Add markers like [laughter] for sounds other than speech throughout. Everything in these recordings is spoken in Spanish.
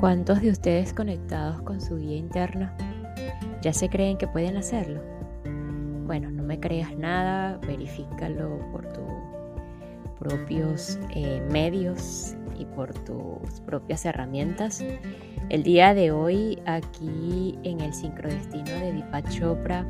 ¿Cuántos de ustedes conectados con su guía interna ya se creen que pueden hacerlo? Bueno, no me creas nada, verifícalo por tus propios eh, medios y por tus propias herramientas. El día de hoy, aquí en el sincrodestino de Deepak Chopra,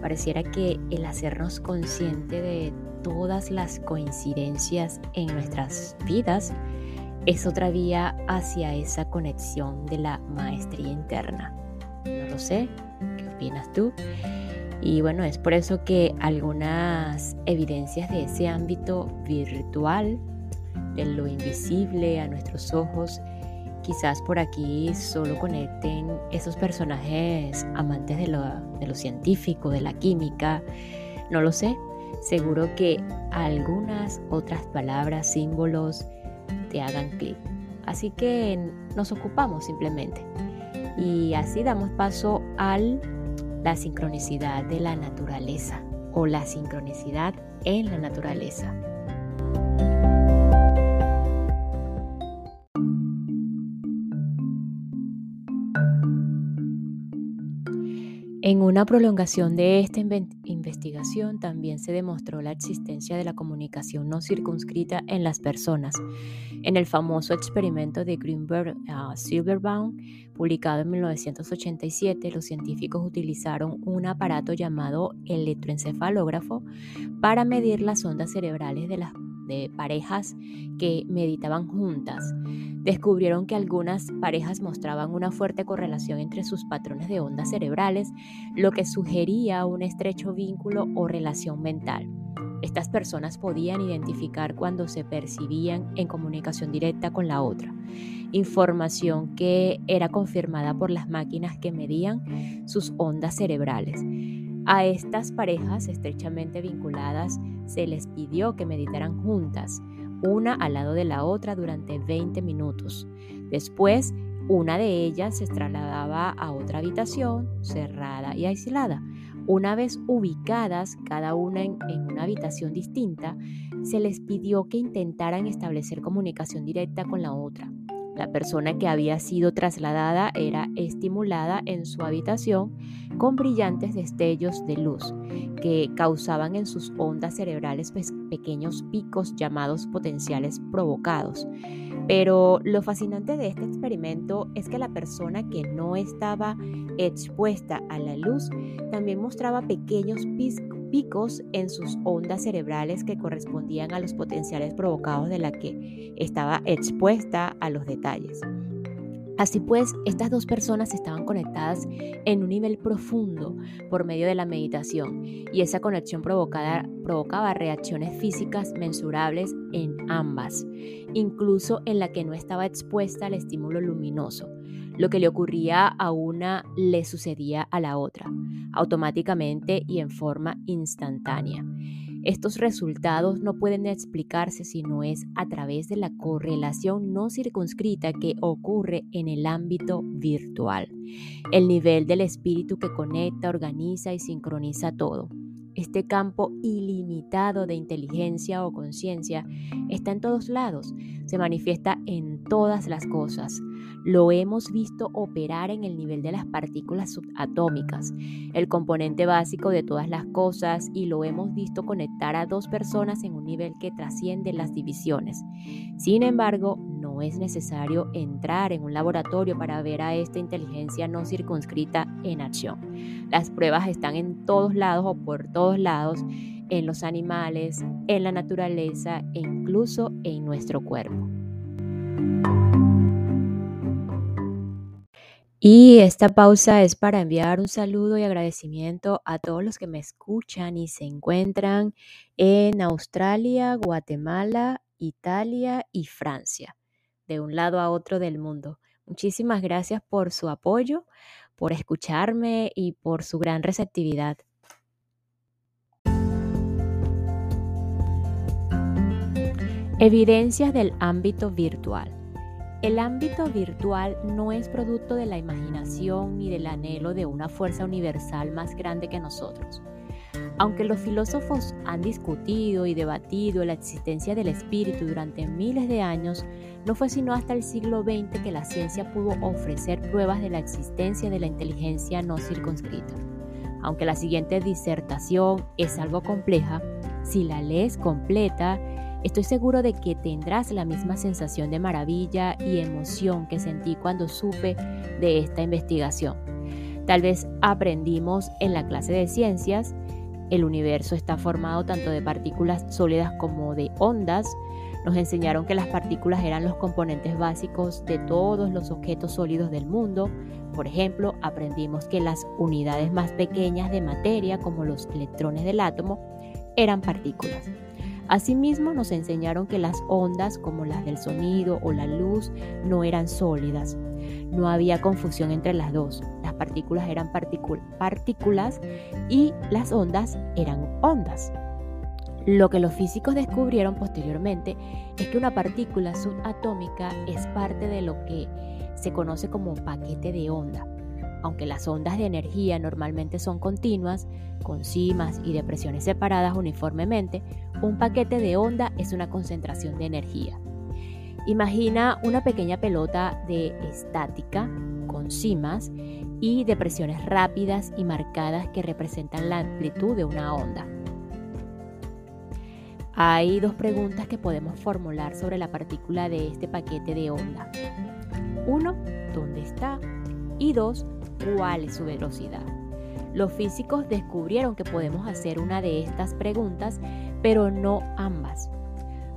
pareciera que el hacernos consciente de todas las coincidencias en nuestras vidas es otra vía hacia esa conexión de la maestría interna. No lo sé, ¿qué opinas tú? Y bueno, es por eso que algunas evidencias de ese ámbito virtual, de lo invisible a nuestros ojos, quizás por aquí solo conecten esos personajes amantes de lo, científico, de la química, no lo sé. Seguro que algunas otras palabras, símbolos, te hagan clic. Así que nos ocupamos simplemente. Y así damos paso a la sincronicidad de la naturaleza o la sincronicidad en la naturaleza. En una prolongación de esta investigación también se demostró la existencia de la comunicación no circunscrita en las personas. En el famoso experimento de Greenberg uh, Silverbaum, publicado en 1987, los científicos utilizaron un aparato llamado electroencefalógrafo para medir las ondas cerebrales de las de parejas que meditaban juntas descubrieron que algunas parejas mostraban una fuerte correlación entre sus patrones de ondas cerebrales, lo que sugería un estrecho vínculo o relación mental. Estas personas podían identificar cuando se percibían en comunicación directa con la otra, información que era confirmada por las máquinas que medían sus ondas cerebrales. A estas parejas estrechamente vinculadas se les pidió que meditaran juntas, una al lado de la otra durante 20 minutos. Después, una de ellas se trasladaba a otra habitación cerrada y aislada. Una vez ubicadas cada una en, una habitación distinta, se les pidió que intentaran establecer comunicación directa con la otra. La persona que había sido trasladada era estimulada en su habitación con brillantes destellos de luz que causaban en sus ondas cerebrales pequeños picos llamados potenciales provocados. Pero lo fascinante de este experimento es que la persona que no estaba expuesta a la luz también mostraba pequeños picos en sus ondas cerebrales que correspondían a los potenciales provocados de la que estaba expuesta a los detalles. Así pues, estas dos personas estaban conectadas en un nivel profundo por medio de la meditación y esa conexión provocaba reacciones físicas mensurables en ambas, incluso en la que no estaba expuesta al estímulo luminoso. Lo que le ocurría a una le sucedía a la otra, automáticamente y en forma instantánea. Estos resultados no pueden explicarse si no es a través de la correlación no circunscrita que ocurre en el ámbito virtual, el nivel del espíritu que conecta, organiza y sincroniza todo. Este campo ilimitado de inteligencia o conciencia está en todos lados, se manifiesta en todas las cosas. Lo hemos visto operar en el nivel de las partículas subatómicas, el componente básico de todas las cosas, y lo hemos visto conectar a dos personas en un nivel que trasciende las divisiones. Sin embargo, es necesario entrar en un laboratorio para ver a esta inteligencia no circunscrita en acción. Las pruebas están en todos lados o por todos lados, en los animales, en la naturaleza e incluso en nuestro cuerpo. Y esta pausa es para enviar un saludo y agradecimiento a todos los que me escuchan y se encuentran en Australia, Guatemala, Italia y Francia, de un lado a otro del mundo. Muchísimas gracias por su apoyo, por escucharme y por su gran receptividad. Evidencias del ámbito virtual. El ámbito virtual no es producto de la imaginación ni del anhelo de una fuerza universal más grande que nosotros. Aunque los filósofos han discutido y debatido la existencia del espíritu durante miles de años, no fue sino hasta el siglo XX que la ciencia pudo ofrecer pruebas de la existencia de la inteligencia no circunscrita. Aunque la siguiente disertación es algo compleja, si la lees completa, Estoy seguro de que tendrás la misma sensación de maravilla y emoción que sentí cuando supe de esta investigación. Tal vez aprendimos en la clase de ciencias, el universo está formado tanto de partículas sólidas como de ondas. Nos enseñaron que las partículas eran los componentes básicos de todos los objetos sólidos del mundo. Por ejemplo, aprendimos que las unidades más pequeñas de materia, como los electrones del átomo, eran partículas. Asimismo, nos enseñaron que las ondas, como las del sonido o la luz, no eran sólidas. No había confusión entre las dos. Las partículas eran partículas y las ondas eran ondas. Lo que los físicos descubrieron posteriormente es que una partícula subatómica es parte de lo que se conoce como paquete de onda. Aunque las ondas de energía normalmente son continuas, con cimas y depresiones separadas uniformemente, un paquete de onda es una concentración de energía. Imagina una pequeña pelota de estática con cimas y depresiones rápidas y marcadas que representan la amplitud de una onda. Hay dos preguntas que podemos formular sobre la partícula de este paquete de onda. Uno, ¿dónde está? Y dos, ¿cuál es su velocidad? Los físicos descubrieron que podemos hacer una de estas preguntas, pero no ambas.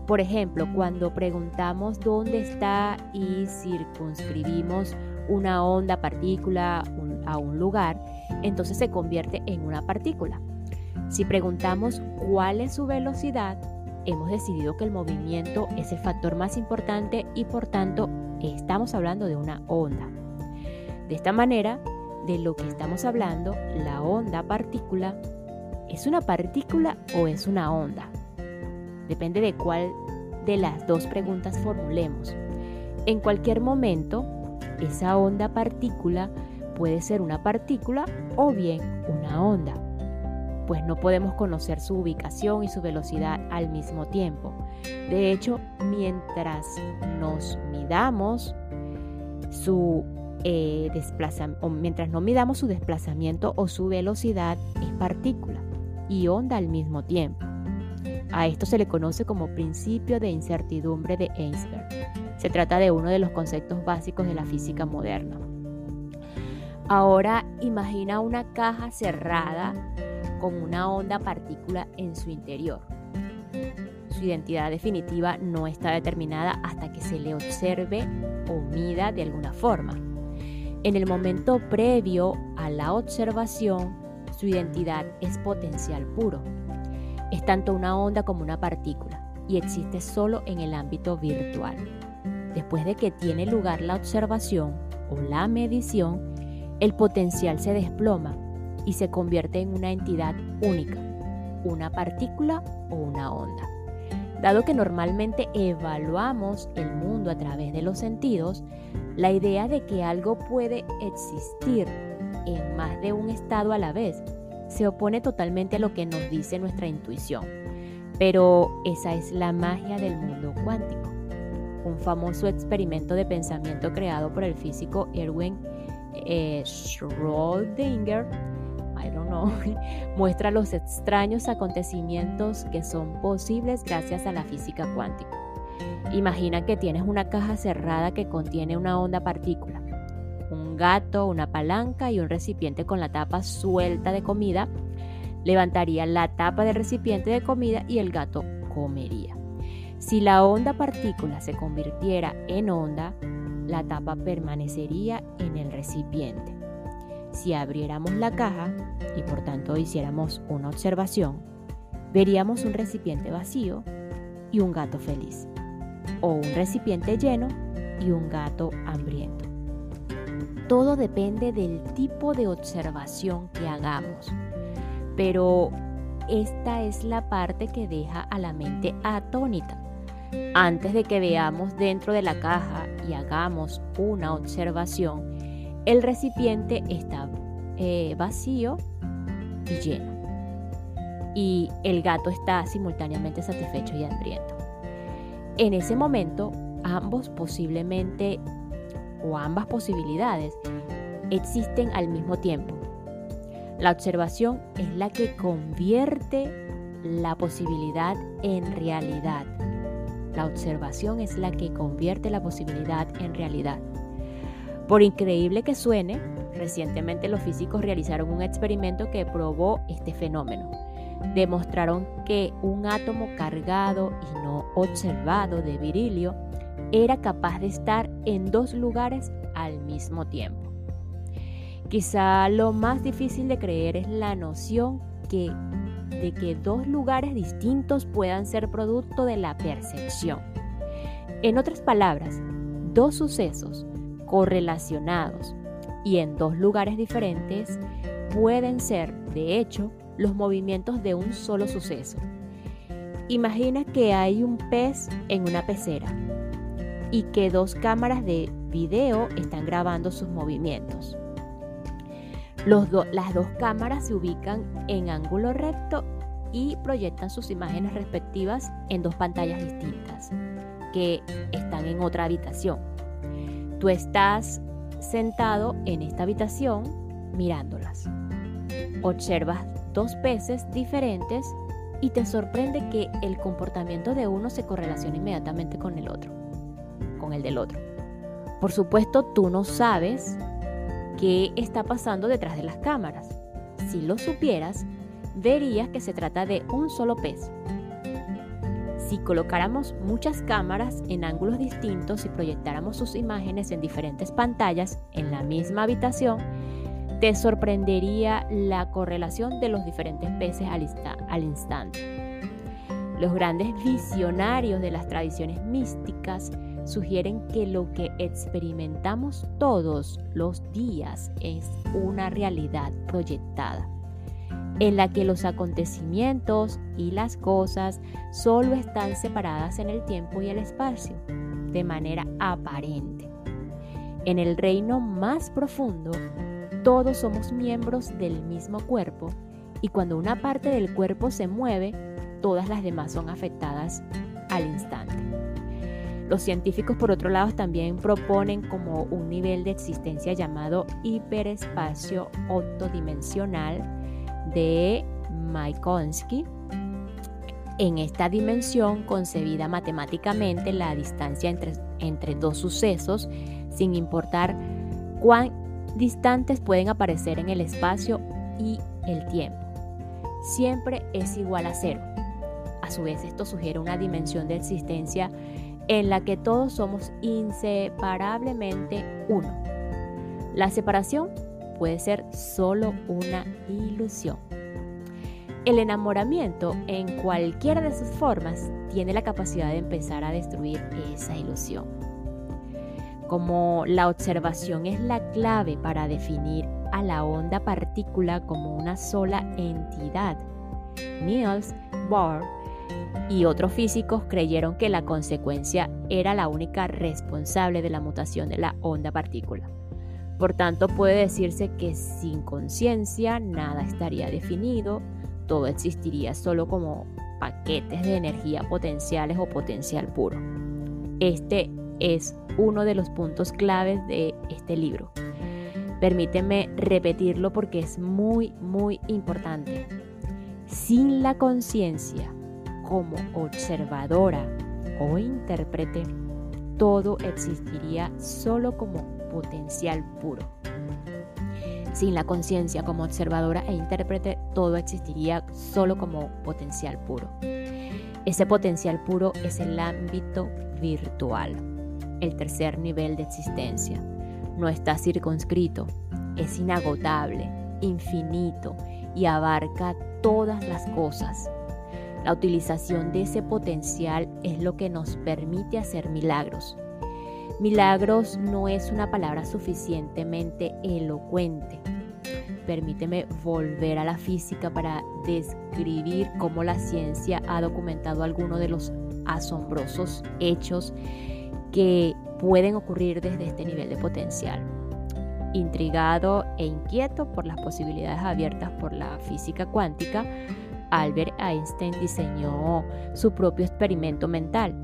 Por ejemplo, cuando preguntamos dónde está y circunscribimos una onda partícula a un lugar, entonces se convierte en una partícula. Si preguntamos cuál es su velocidad, hemos decidido que el movimiento es el factor más importante y por tanto estamos hablando de una onda. De esta manera, de lo que estamos hablando, la onda partícula, ¿es una partícula o es una onda? Depende de cuál de las dos preguntas formulemos. En cualquier momento, esa onda partícula puede ser una partícula o bien una onda, pues no podemos conocer su ubicación y su velocidad al mismo tiempo. De hecho, mientras nos midamos su eh, o mientras midamos su desplazamiento o su velocidad, es partícula y onda al mismo tiempo. A esto se le conoce como principio de incertidumbre de Einstein. Se trata de uno de los conceptos básicos de la física moderna. Ahora imagina una caja cerrada con una onda partícula en su interior. Su identidad definitiva no está determinada hasta que se le observe o mida de alguna forma. En el momento previo a la observación, su identidad es potencial puro. Es tanto una onda como una partícula y existe solo en el ámbito virtual. Después de que tiene lugar la observación o la medición, el potencial se desploma y se convierte en una entidad única, una partícula o una onda. Dado que normalmente evaluamos el mundo a través de los sentidos, la idea de que algo puede existir en más de un estado a la vez se opone totalmente a lo que nos dice nuestra intuición. Pero esa es la magia del mundo cuántico. Un famoso experimento de pensamiento creado por el físico Erwin eh, Schrödinger [laughs] muestra los extraños acontecimientos que son posibles gracias a la física cuántica. Imagina que tienes una caja cerrada que contiene una onda partícula, un gato, una palanca y un recipiente con la tapa suelta de comida. Levantaría la tapa del recipiente de comida y el gato comería. Si la onda partícula se convirtiera en onda, la tapa permanecería en el recipiente. Si abriéramos la caja y por tanto hiciéramos una observación, veríamos un recipiente vacío y un gato feliz, o un recipiente lleno y un gato hambriento. Todo depende del tipo de observación que hagamos, pero esta es la parte que deja a la mente atónita. Antes de que veamos dentro de la caja y hagamos una observación, el recipiente está eh, vacío y lleno. Y el gato está simultáneamente satisfecho y hambriento. En ese momento, ambos posiblemente o ambas posibilidades existen al mismo tiempo. La observación es la que convierte la posibilidad en realidad. La observación es la que convierte la posibilidad en realidad. Por increíble que suene, recientemente los físicos realizaron un experimento que probó este fenómeno. Demostraron que un átomo cargado y no observado de virilio era capaz de estar en dos lugares al mismo tiempo. Quizá lo más difícil de creer es la noción que, de que dos lugares distintos puedan ser producto de la percepción. En otras palabras, dos sucesos correlacionados y en dos lugares diferentes pueden ser, de hecho, los movimientos de un solo suceso. Imagina que hay un pez en una pecera y que dos cámaras de video están grabando sus movimientos. las dos cámaras se ubican en ángulo recto y proyectan sus imágenes respectivas en dos pantallas distintas que están en otra habitación. Tú estás sentado en esta habitación mirándolas. Observas dos peces diferentes y te sorprende que el comportamiento de uno se correlaciona inmediatamente con el otro, el del otro. Por supuesto, tú no sabes qué está pasando detrás de las cámaras. Si lo supieras, verías que se trata de un solo pez si colocáramos muchas cámaras en ángulos distintos y proyectáramos sus imágenes en diferentes pantallas en la misma habitación, te sorprendería la correlación de los diferentes peces al instante. Los grandes visionarios de las tradiciones místicas sugieren que lo que experimentamos todos los días es una realidad proyectada en la que los acontecimientos y las cosas solo están separadas en el tiempo y el espacio, de manera aparente. En el reino más profundo, todos somos miembros del mismo cuerpo y cuando una parte del cuerpo se mueve, todas las demás son afectadas al instante. Los científicos, por otro lado, también proponen como un nivel de existencia llamado hiperespacio octodimensional, de Maikonsky. En esta dimensión concebida matemáticamente, la distancia entre, entre dos sucesos, sin importar cuán distantes pueden aparecer en el espacio y el tiempo, siempre es igual a cero. A su vez, esto sugiere una dimensión de existencia en la que todos somos inseparablemente uno. La separación puede ser solo una ilusión. El enamoramiento, en cualquiera de sus formas, tiene la capacidad de empezar a destruir esa ilusión. Como la observación es la clave para definir a la onda partícula como una sola entidad, Niels Bohr y otros físicos creyeron que la consecuencia era la única responsable de la mutación de la onda partícula. Por tanto, puede decirse que sin conciencia nada estaría definido, todo existiría solo como paquetes de energía potenciales o potencial puro. Este es uno de los puntos claves de este libro. Permíteme repetirlo porque es muy, muy importante. Sin la conciencia como observadora o intérprete, todo existiría solo como potencial puro. Sin la conciencia como observadora e intérprete, todo existiría solo como potencial puro. Ese potencial puro es el ámbito virtual. el tercer nivel de existencia. No está circunscrito, es inagotable, infinito y abarca todas las cosas. La utilización de ese potencial es lo que nos permite hacer milagros. Milagros no es una palabra suficientemente elocuente. Permíteme volver a la física para describir cómo la ciencia ha documentado algunos de los asombrosos hechos que pueden ocurrir desde este nivel de potencial. Intrigado e inquieto por las posibilidades abiertas por la física cuántica, Albert Einstein diseñó su propio experimento mental.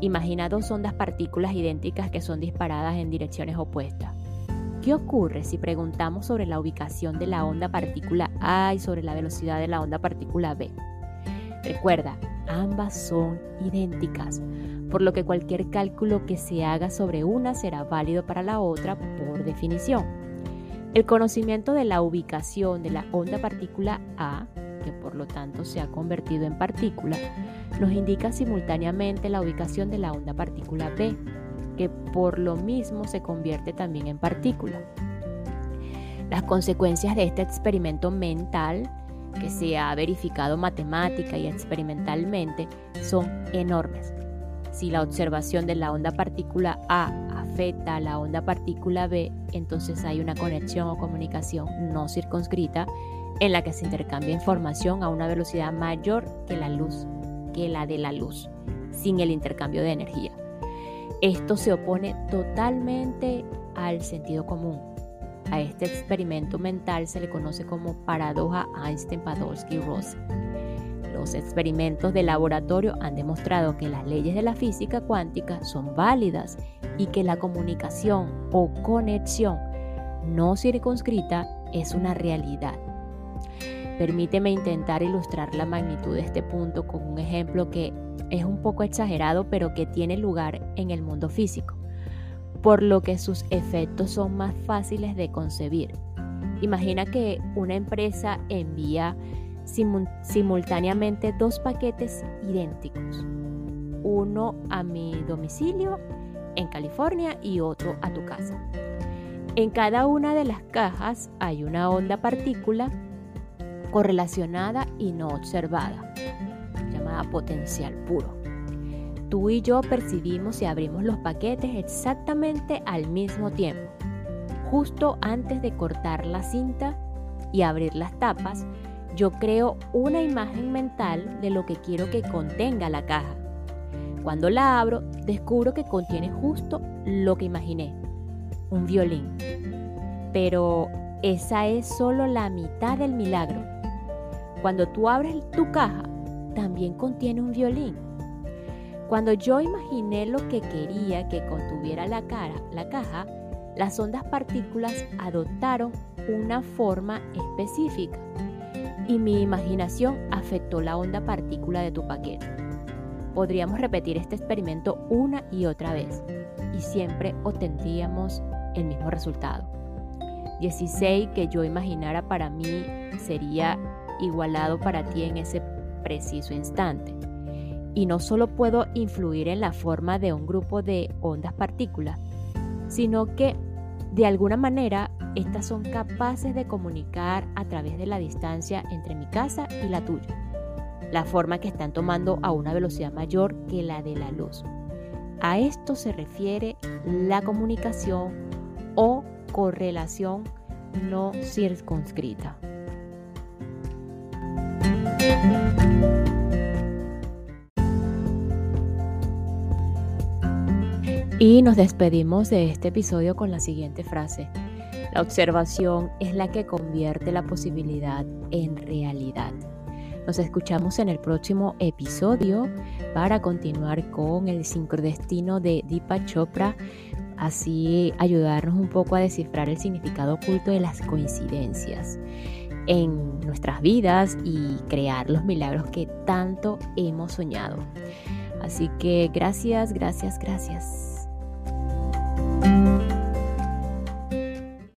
Imagina dos ondas partículas idénticas que son disparadas en direcciones opuestas. ¿Qué ocurre si preguntamos sobre la ubicación de la onda partícula A y sobre la velocidad de la onda partícula B? Recuerda, ambas son idénticas, por lo que cualquier cálculo que se haga sobre una será válido para la otra por definición. El conocimiento de la ubicación de la onda partícula A, que por lo tanto se ha convertido en partícula, nos indica simultáneamente la ubicación de la onda partícula B, que por lo mismo se convierte también en partícula. Las consecuencias de este experimento mental, que se ha verificado matemática y experimentalmente, son enormes. Si la observación de la onda partícula A afecta a la onda partícula B, entonces hay una conexión o comunicación no circunscrita en la que se intercambia información a una velocidad mayor que la luz, que la de la luz, sin el intercambio de energía. Esto se opone totalmente al sentido común. A este experimento mental se le conoce como paradoja Einstein-Podolsky-Ross. Los experimentos de laboratorio han demostrado que las leyes de la física cuántica son válidas y que la comunicación o conexión no circunscrita es una realidad. Permíteme intentar ilustrar la magnitud de este punto con un ejemplo que es un poco exagerado, pero que tiene lugar en el mundo físico, por lo que sus efectos son más fáciles de concebir. Imagina que una empresa envía simultáneamente dos paquetes idénticos, uno a mi domicilio en California y otro a tu casa. En cada una de las cajas hay una onda partícula correlacionada y no observada potencial puro. Tú y yo percibimos y abrimos los paquetes exactamente al mismo tiempo. Justo antes de cortar la cinta y abrir las tapas, yo creo una imagen mental de lo que quiero que contenga la caja. Cuando la abro, descubro que contiene justo lo que imaginé, un violín. Pero esa es solo la mitad del milagro. Cuando tú abres tu caja, también contiene un violín. Cuando yo imaginé lo que quería que contuviera la, cara, la caja, las ondas partículas adoptaron una forma específica y mi imaginación afectó la onda partícula de tu paquete. Podríamos repetir este experimento una y otra vez y siempre obtendríamos el mismo resultado. 16 que yo imaginara para mí sería igualado para ti en ese preciso instante. Y no solo puedo influir en la forma de un grupo de ondas partículas, sino que de alguna manera estas son capaces de comunicar a través de la distancia entre mi casa y la tuya, la forma que están tomando a una velocidad mayor que la de la luz. A esto se refiere la comunicación o correlación no circunscrita. Y nos despedimos de este episodio con la siguiente frase. La observación es la que convierte la posibilidad en realidad. Nos escuchamos en el próximo episodio para continuar con el sincrodestino de Deepak Chopra, así ayudarnos un poco a descifrar el significado oculto de las coincidencias en nuestras vidas y crear los milagros que tanto hemos soñado. Así que gracias, gracias, gracias.